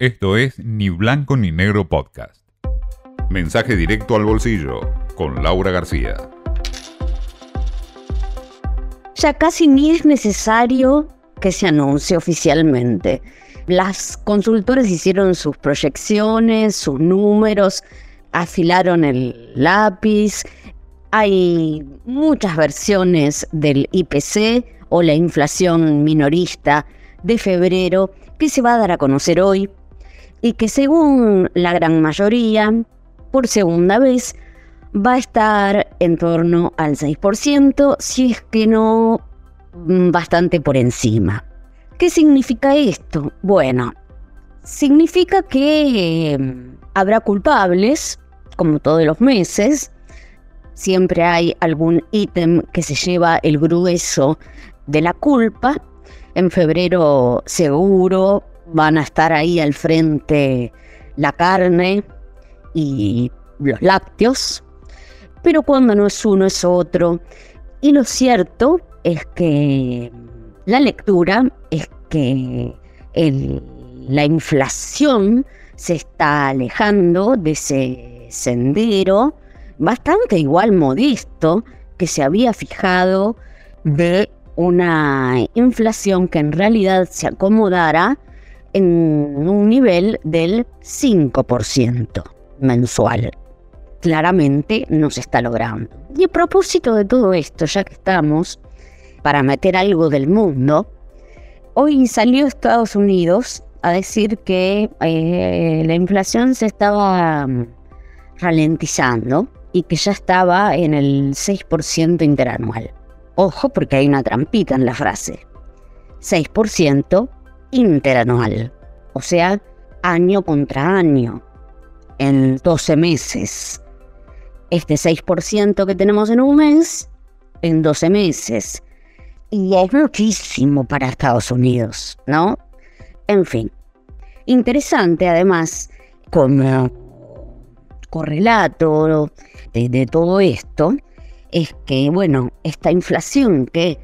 Esto es Ni Blanco ni Negro Podcast. Mensaje directo al bolsillo con Laura García. Ya casi ni es necesario que se anuncie oficialmente. Las consultoras hicieron sus proyecciones, sus números, afilaron el lápiz. Hay muchas versiones del IPC o la inflación minorista de febrero que se va a dar a conocer hoy y que según la gran mayoría, por segunda vez, va a estar en torno al 6%, si es que no mm, bastante por encima. ¿Qué significa esto? Bueno, significa que mm, habrá culpables, como todos los meses, siempre hay algún ítem que se lleva el grueso de la culpa. En febrero seguro van a estar ahí al frente la carne y los lácteos, pero cuando no es uno es otro. Y lo cierto es que la lectura es que la inflación se está alejando de ese sendero bastante igual modesto que se había fijado de una inflación que en realidad se acomodara en un nivel del 5% mensual. Claramente no se está logrando. Y a propósito de todo esto, ya que estamos, para meter algo del mundo, hoy salió Estados Unidos a decir que eh, la inflación se estaba mm, ralentizando y que ya estaba en el 6% interanual. Ojo porque hay una trampita en la frase. 6% interanual, o sea, año contra año, en 12 meses. Este 6% que tenemos en un mes, en 12 meses. Y es muchísimo para Estados Unidos, ¿no? En fin. Interesante además, como correlato de, de todo esto, es que, bueno, esta inflación que eh,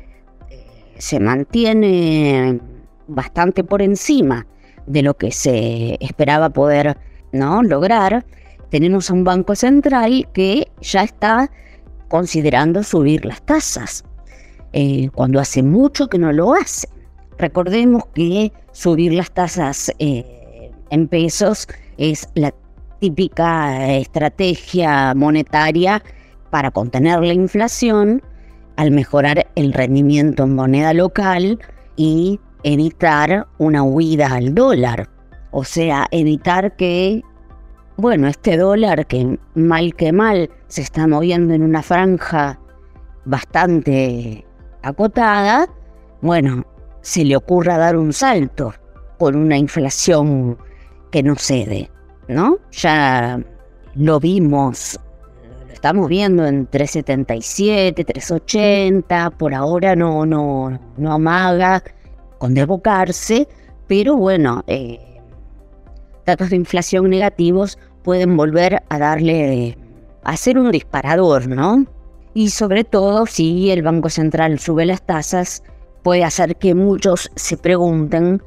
se mantiene bastante por encima de lo que se esperaba poder lograr, tenemos un banco central que ya está considerando subir las tasas, eh, cuando hace mucho que no lo hace. Recordemos que subir las tasas eh, en pesos es la típica estrategia monetaria para contener la inflación al mejorar el rendimiento en moneda local y evitar una huida al dólar. O sea, evitar que, bueno, este dólar que mal que mal se está moviendo en una franja bastante acotada, bueno, se le ocurra dar un salto con una inflación que no cede, ¿no? Ya lo vimos, lo estamos viendo en 377, 380, por ahora no, no, no amaga con desbocarse, pero bueno, eh, datos de inflación negativos pueden volver a darle, a ser un disparador, ¿no? Y sobre todo si el Banco Central sube las tasas, puede hacer que muchos se pregunten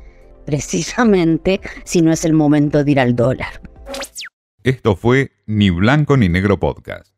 precisamente si no es el momento de ir al dólar. Esto fue Ni Blanco ni Negro Podcast.